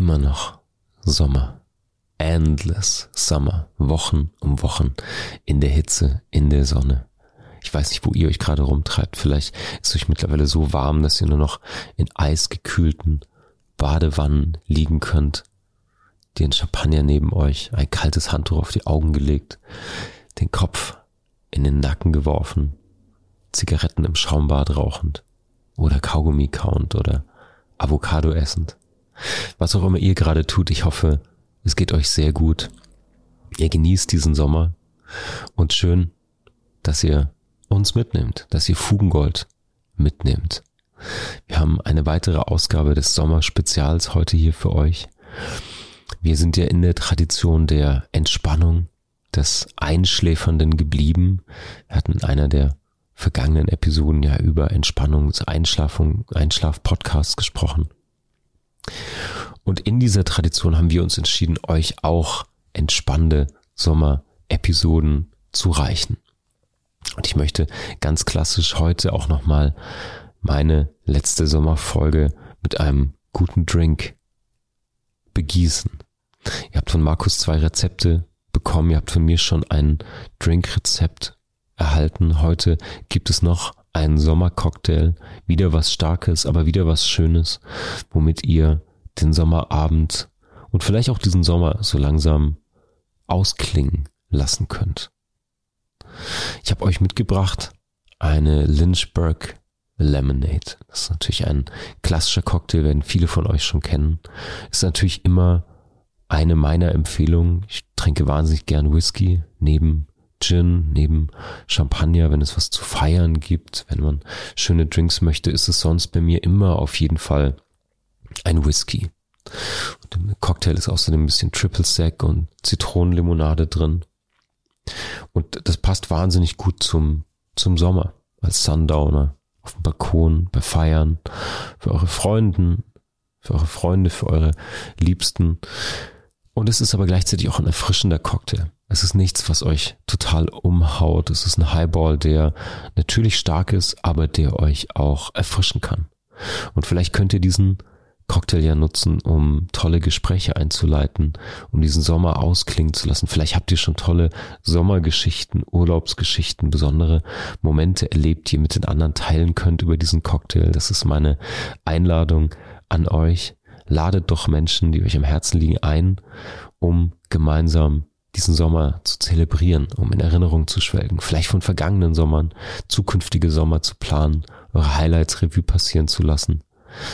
Immer noch Sommer. Endless Summer. Wochen um Wochen in der Hitze, in der Sonne. Ich weiß nicht, wo ihr euch gerade rumtreibt. Vielleicht ist euch mittlerweile so warm, dass ihr nur noch in eisgekühlten Badewannen liegen könnt. Den Champagner neben euch, ein kaltes Handtuch auf die Augen gelegt, den Kopf in den Nacken geworfen, Zigaretten im Schaumbad rauchend oder Kaugummi kauend oder Avocado essend. Was auch immer ihr gerade tut, ich hoffe, es geht euch sehr gut. Ihr genießt diesen Sommer und schön, dass ihr uns mitnimmt, dass ihr Fugengold mitnehmt. Wir haben eine weitere Ausgabe des Sommerspezials heute hier für euch. Wir sind ja in der Tradition der Entspannung, des Einschläfernden geblieben. Wir hatten in einer der vergangenen Episoden ja über Entspannungs-, Einschlafung, Einschlaf-Podcasts gesprochen. Und in dieser Tradition haben wir uns entschieden, euch auch entspannende Sommer-Episoden zu reichen. Und ich möchte ganz klassisch heute auch nochmal meine letzte Sommerfolge mit einem guten Drink begießen. Ihr habt von Markus zwei Rezepte bekommen. Ihr habt von mir schon ein Drinkrezept erhalten. Heute gibt es noch einen Sommercocktail. Wieder was Starkes, aber wieder was Schönes, womit ihr den Sommerabend und vielleicht auch diesen Sommer so langsam ausklingen lassen könnt. Ich habe euch mitgebracht eine Lynchburg Lemonade. Das ist natürlich ein klassischer Cocktail, werden viele von euch schon kennen. Ist natürlich immer eine meiner Empfehlungen. Ich trinke wahnsinnig gern Whisky neben Gin, neben Champagner, wenn es was zu feiern gibt, wenn man schöne Drinks möchte, ist es sonst bei mir immer auf jeden Fall ein Whisky. Und im Cocktail ist außerdem ein bisschen Triple Sec und Zitronenlimonade drin. Und das passt wahnsinnig gut zum, zum Sommer als Sundowner auf dem Balkon, bei Feiern, für eure Freunden, für eure Freunde, für eure Liebsten. Und es ist aber gleichzeitig auch ein erfrischender Cocktail. Es ist nichts, was euch total umhaut. Es ist ein Highball, der natürlich stark ist, aber der euch auch erfrischen kann. Und vielleicht könnt ihr diesen Cocktail ja nutzen, um tolle Gespräche einzuleiten, um diesen Sommer ausklingen zu lassen. Vielleicht habt ihr schon tolle Sommergeschichten, Urlaubsgeschichten, besondere Momente erlebt, die ihr mit den anderen teilen könnt über diesen Cocktail. Das ist meine Einladung an euch. Ladet doch Menschen, die euch am Herzen liegen, ein, um gemeinsam diesen Sommer zu zelebrieren, um in Erinnerung zu schwelgen, vielleicht von vergangenen Sommern, zukünftige Sommer zu planen, eure Highlights Revue passieren zu lassen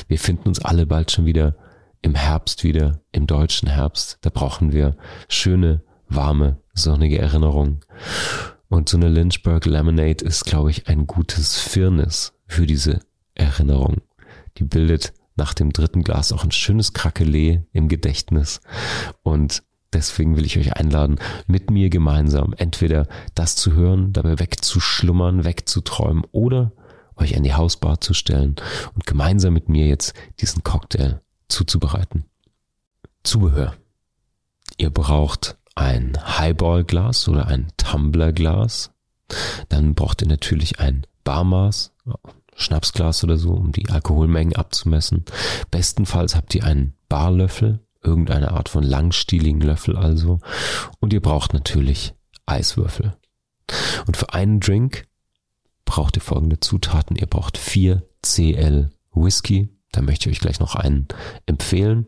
wir finden uns alle bald schon wieder im Herbst wieder, im deutschen Herbst. Da brauchen wir schöne, warme, sonnige Erinnerungen. Und so eine Lynchburg Lemonade ist, glaube ich, ein gutes Firnis für diese Erinnerung. Die bildet nach dem dritten Glas auch ein schönes Krakelee im Gedächtnis. Und deswegen will ich euch einladen, mit mir gemeinsam entweder das zu hören, dabei wegzuschlummern, wegzuträumen oder euch an die Hausbar zu stellen und gemeinsam mit mir jetzt diesen Cocktail zuzubereiten. Zubehör. Ihr braucht ein Highball-Glas oder ein Tumbler-Glas. Dann braucht ihr natürlich ein Barmaß, Schnapsglas oder so, um die Alkoholmengen abzumessen. Bestenfalls habt ihr einen Barlöffel, irgendeine Art von langstieligen Löffel also. Und ihr braucht natürlich Eiswürfel. Und für einen Drink braucht ihr folgende Zutaten. Ihr braucht 4 CL Whisky. Da möchte ich euch gleich noch einen empfehlen.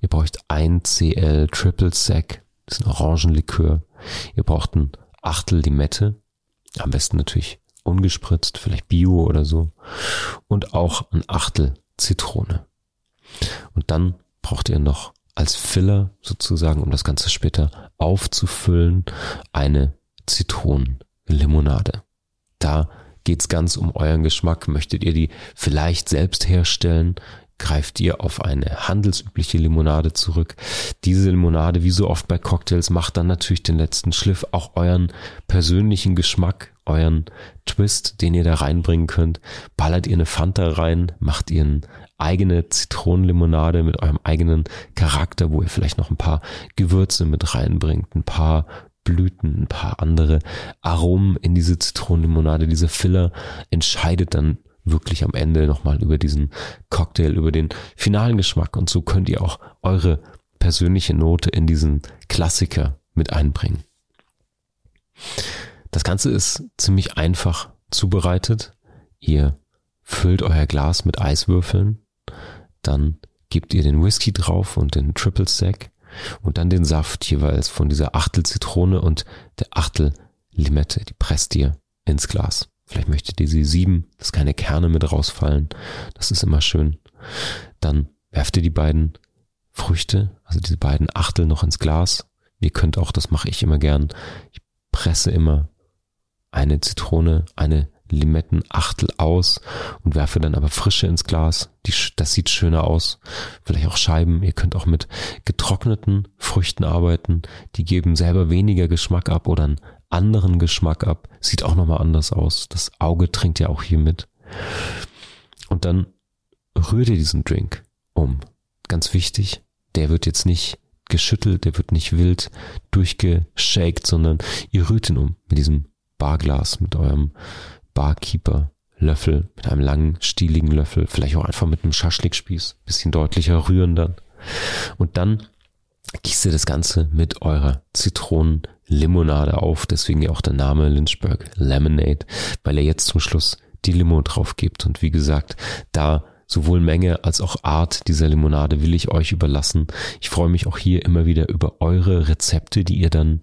Ihr braucht 1 CL Triple Sec. Das ist ein Orangenlikör. Ihr braucht ein Achtel Limette. Am besten natürlich ungespritzt, vielleicht Bio oder so. Und auch ein Achtel Zitrone. Und dann braucht ihr noch als Filler sozusagen, um das Ganze später aufzufüllen, eine Zitronenlimonade. Da Geht's ganz um euren Geschmack? Möchtet ihr die vielleicht selbst herstellen? Greift ihr auf eine handelsübliche Limonade zurück? Diese Limonade, wie so oft bei Cocktails, macht dann natürlich den letzten Schliff, auch euren persönlichen Geschmack, euren Twist, den ihr da reinbringen könnt. Ballert ihr eine Fanta rein, macht ihr eine eigene Zitronenlimonade mit eurem eigenen Charakter, wo ihr vielleicht noch ein paar Gewürze mit reinbringt, ein paar Blüten, ein paar andere Aromen in diese Zitronenlimonade. Diese Filler entscheidet dann wirklich am Ende nochmal über diesen Cocktail, über den finalen Geschmack. Und so könnt ihr auch eure persönliche Note in diesen Klassiker mit einbringen. Das Ganze ist ziemlich einfach zubereitet. Ihr füllt euer Glas mit Eiswürfeln, dann gebt ihr den Whisky drauf und den Triple Stack und dann den Saft jeweils von dieser Achtel Zitrone und der Achtel Limette. Die presst ihr ins Glas. Vielleicht möchtet ihr sie sieben, dass keine Kerne mit rausfallen. Das ist immer schön. Dann werft ihr die beiden Früchte, also diese beiden Achtel noch ins Glas. Ihr könnt auch, das mache ich immer gern, ich presse immer eine Zitrone, eine Limettenachtel aus und werfe dann aber frische ins Glas. Die, das sieht schöner aus. Vielleicht auch Scheiben. Ihr könnt auch mit getrockneten Früchten arbeiten. Die geben selber weniger Geschmack ab oder einen anderen Geschmack ab. Sieht auch nochmal anders aus. Das Auge trinkt ja auch hier mit. Und dann rührt ihr diesen Drink um. Ganz wichtig. Der wird jetzt nicht geschüttelt, der wird nicht wild durchgeschakt, sondern ihr rührt ihn um mit diesem Barglas, mit eurem Barkeeper Löffel, mit einem langen, stieligen Löffel, vielleicht auch einfach mit einem Schaschlikspieß, bisschen deutlicher rühren dann. Und dann gießt ihr das Ganze mit eurer Zitronenlimonade auf, deswegen ja auch der Name Lynchburg Lemonade, weil er jetzt zum Schluss die Limo drauf gibt. Und wie gesagt, da sowohl Menge als auch Art dieser Limonade will ich euch überlassen. Ich freue mich auch hier immer wieder über eure Rezepte, die ihr dann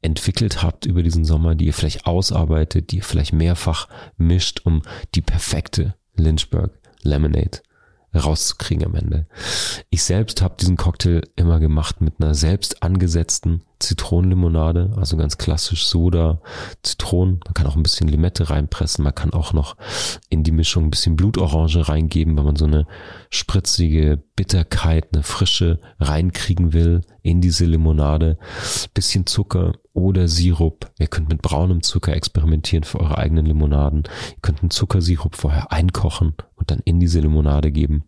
entwickelt habt über diesen Sommer, die ihr vielleicht ausarbeitet, die ihr vielleicht mehrfach mischt, um die perfekte Lynchburg Lemonade rauszukriegen am Ende. Ich selbst habe diesen Cocktail immer gemacht mit einer selbst angesetzten Zitronenlimonade, also ganz klassisch Soda, Zitronen. Man kann auch ein bisschen Limette reinpressen. Man kann auch noch in die Mischung ein bisschen Blutorange reingeben, wenn man so eine spritzige Bitterkeit, eine Frische reinkriegen will in diese Limonade. Bisschen Zucker oder Sirup. Ihr könnt mit braunem Zucker experimentieren für eure eigenen Limonaden. Ihr könnt einen Zuckersirup vorher einkochen und dann in diese Limonade geben.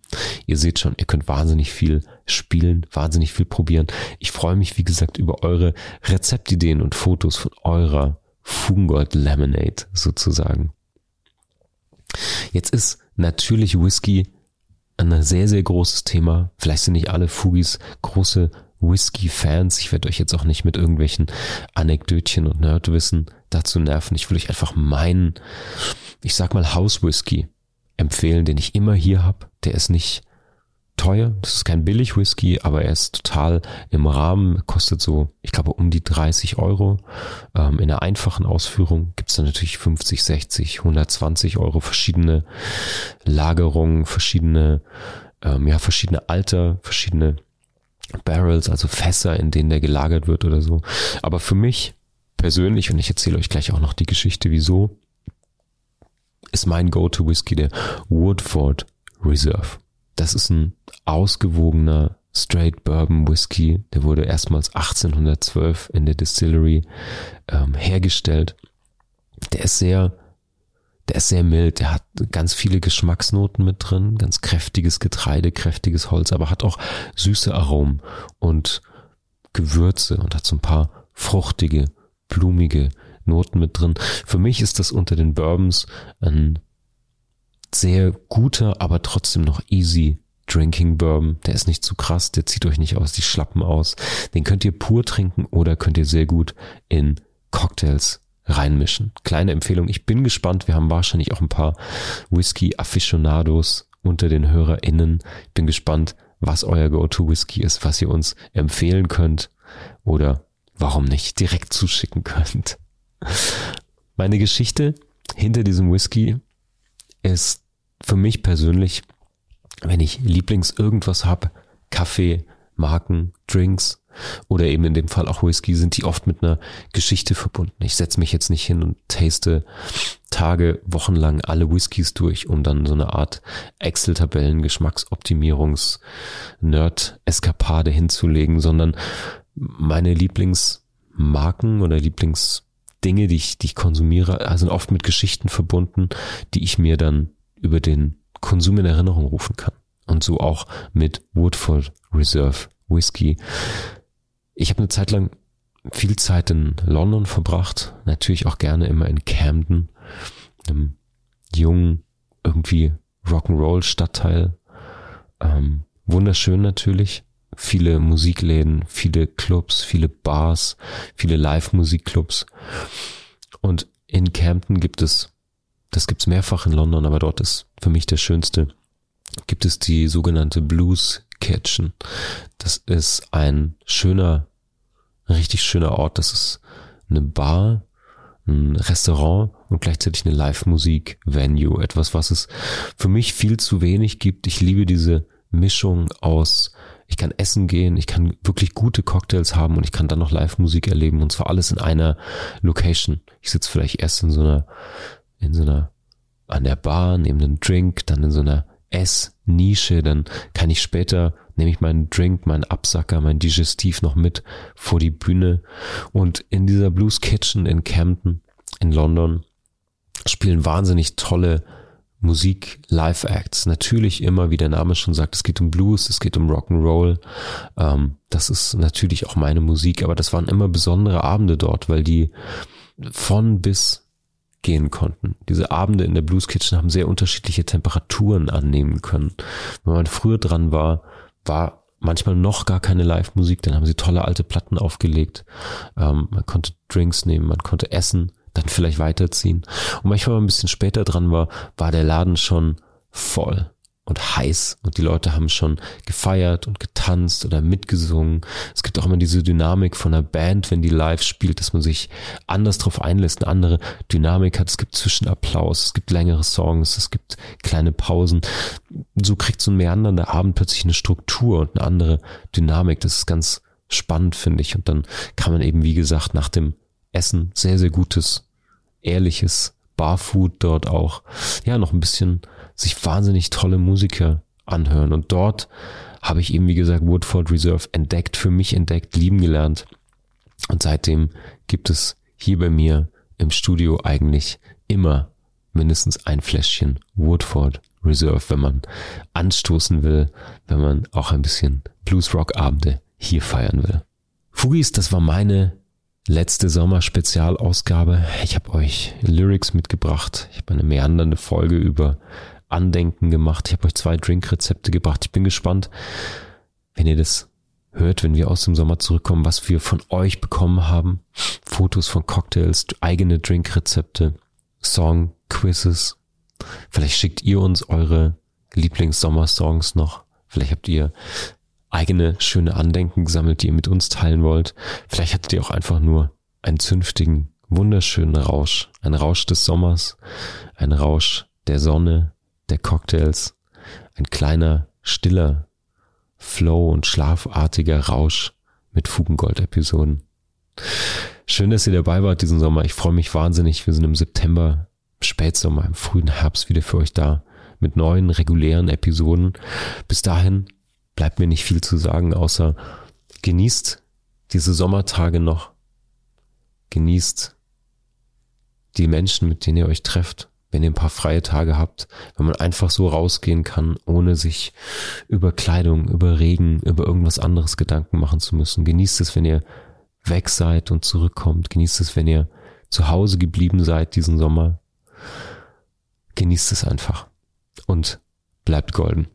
Ihr seht schon, ihr könnt wahnsinnig viel spielen, wahnsinnig viel probieren. Ich freue mich, wie gesagt, über eure Rezeptideen und Fotos von eurer Fungold Lemonade sozusagen. Jetzt ist natürlich Whisky ein sehr, sehr großes Thema. Vielleicht sind nicht alle Fugis große Whisky-Fans. Ich werde euch jetzt auch nicht mit irgendwelchen Anekdötchen und Nerdwissen dazu nerven. Ich will euch einfach meinen, ich sag mal Haus-Whisky empfehlen, den ich immer hier habe. Der ist nicht teuer. Das ist kein billig Whisky, aber er ist total im Rahmen, kostet so, ich glaube, um die 30 Euro. Ähm, in der einfachen Ausführung gibt's dann natürlich 50, 60, 120 Euro verschiedene Lagerungen, verschiedene, ähm, ja, verschiedene Alter, verschiedene Barrels, also Fässer, in denen der gelagert wird oder so. Aber für mich persönlich, und ich erzähle euch gleich auch noch die Geschichte, wieso, ist mein Go-To-Whisky der Woodford Reserve. Das ist ein ausgewogener Straight Bourbon Whisky. Der wurde erstmals 1812 in der Distillery ähm, hergestellt. Der ist sehr, der ist sehr mild. Der hat ganz viele Geschmacksnoten mit drin, ganz kräftiges Getreide, kräftiges Holz, aber hat auch süße Aromen und Gewürze und hat so ein paar fruchtige, blumige Noten mit drin. Für mich ist das unter den Bourbons ein sehr guter, aber trotzdem noch easy Drinking Bourbon. Der ist nicht zu krass, der zieht euch nicht aus die Schlappen aus. Den könnt ihr pur trinken oder könnt ihr sehr gut in Cocktails reinmischen. Kleine Empfehlung. Ich bin gespannt. Wir haben wahrscheinlich auch ein paar Whisky Aficionados unter den HörerInnen. Ich bin gespannt, was euer Go-To-Whisky ist, was ihr uns empfehlen könnt oder warum nicht direkt zuschicken könnt. Meine Geschichte hinter diesem Whisky ist für mich persönlich, wenn ich Lieblings irgendwas hab, Kaffee, Marken, Drinks oder eben in dem Fall auch Whisky, sind die oft mit einer Geschichte verbunden. Ich setze mich jetzt nicht hin und taste Tage, Wochen lang alle Whiskys durch, um dann so eine Art Excel-Tabellen, Geschmacksoptimierungs, Nerd-Eskapade hinzulegen, sondern meine Lieblingsmarken oder Lieblingsdinge, die ich, die ich konsumiere, sind oft mit Geschichten verbunden, die ich mir dann über den Konsum in Erinnerung rufen kann. Und so auch mit Woodford Reserve Whisky. Ich habe eine Zeit lang viel Zeit in London verbracht, natürlich auch gerne immer in Camden, einem jungen, irgendwie Rock'n'Roll Stadtteil. Ähm, wunderschön natürlich. Viele Musikläden, viele Clubs, viele Bars, viele Live-Musikclubs. Und in Camden gibt es, das gibt's mehrfach in London, aber dort ist für mich der schönste, gibt es die sogenannte Blues Kitchen. Das ist ein schöner, richtig schöner Ort. Das ist eine Bar, ein Restaurant und gleichzeitig eine Live-Musik-Venue. Etwas, was es für mich viel zu wenig gibt. Ich liebe diese Mischung aus, ich kann essen gehen, ich kann wirklich gute Cocktails haben und ich kann dann noch Live-Musik erleben und zwar alles in einer Location. Ich sitze vielleicht erst in so einer, in so einer, an der Bar, nehme einen Drink, dann in so einer Ess-Nische, dann kann ich später, nehme ich meinen Drink, meinen Absacker, mein Digestiv noch mit vor die Bühne und in dieser Blues Kitchen in Camden in London spielen wahnsinnig tolle Musik, Live-Acts. Natürlich immer, wie der Name schon sagt, es geht um Blues, es geht um Rock'n'Roll. Ähm, das ist natürlich auch meine Musik, aber das waren immer besondere Abende dort, weil die von bis gehen konnten. Diese Abende in der Blues Kitchen haben sehr unterschiedliche Temperaturen annehmen können. Wenn man früher dran war, war manchmal noch gar keine Live-Musik, dann haben sie tolle alte Platten aufgelegt. Ähm, man konnte Drinks nehmen, man konnte essen, dann vielleicht weiterziehen. Und manchmal, wenn man ein bisschen später dran war, war der Laden schon voll und heiß und die Leute haben schon gefeiert und getanzt oder mitgesungen. Es gibt auch immer diese Dynamik von einer Band, wenn die live spielt, dass man sich anders drauf einlässt, eine andere Dynamik hat. Es gibt Zwischenapplaus, es gibt längere Songs, es gibt kleine Pausen. So kriegt so ein meandernder Abend plötzlich eine Struktur und eine andere Dynamik. Das ist ganz spannend, finde ich. Und dann kann man eben, wie gesagt, nach dem Essen sehr, sehr gutes, ehrliches Barfood dort auch, ja, noch ein bisschen sich wahnsinnig tolle Musiker anhören. Und dort habe ich eben, wie gesagt, Woodford Reserve entdeckt, für mich entdeckt, lieben gelernt. Und seitdem gibt es hier bei mir im Studio eigentlich immer mindestens ein Fläschchen Woodford Reserve, wenn man anstoßen will, wenn man auch ein bisschen Blues-Rock-Abende hier feiern will. Fugis, das war meine letzte Sommer-Spezialausgabe. Ich habe euch Lyrics mitgebracht. Ich habe eine meandernde Folge über Andenken gemacht. Ich habe euch zwei Drinkrezepte gebracht. Ich bin gespannt, wenn ihr das hört, wenn wir aus dem Sommer zurückkommen, was wir von euch bekommen haben. Fotos von Cocktails, eigene Drinkrezepte, Song, Quizzes. Vielleicht schickt ihr uns eure Lieblings-Sommer-Songs noch. Vielleicht habt ihr eigene schöne Andenken gesammelt, die ihr mit uns teilen wollt. Vielleicht hattet ihr auch einfach nur einen zünftigen, wunderschönen Rausch. Ein Rausch des Sommers, ein Rausch der Sonne, der Cocktails, ein kleiner, stiller Flow und schlafartiger Rausch mit Fugengold-Episoden. Schön, dass ihr dabei wart diesen Sommer. Ich freue mich wahnsinnig. Wir sind im September, Spätsommer, im frühen Herbst wieder für euch da mit neuen regulären Episoden. Bis dahin bleibt mir nicht viel zu sagen, außer genießt diese Sommertage noch. Genießt die Menschen, mit denen ihr euch trefft wenn ihr ein paar freie Tage habt, wenn man einfach so rausgehen kann, ohne sich über Kleidung, über Regen, über irgendwas anderes Gedanken machen zu müssen. Genießt es, wenn ihr weg seid und zurückkommt. Genießt es, wenn ihr zu Hause geblieben seid diesen Sommer. Genießt es einfach. Und bleibt golden.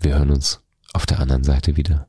Wir hören uns auf der anderen Seite wieder.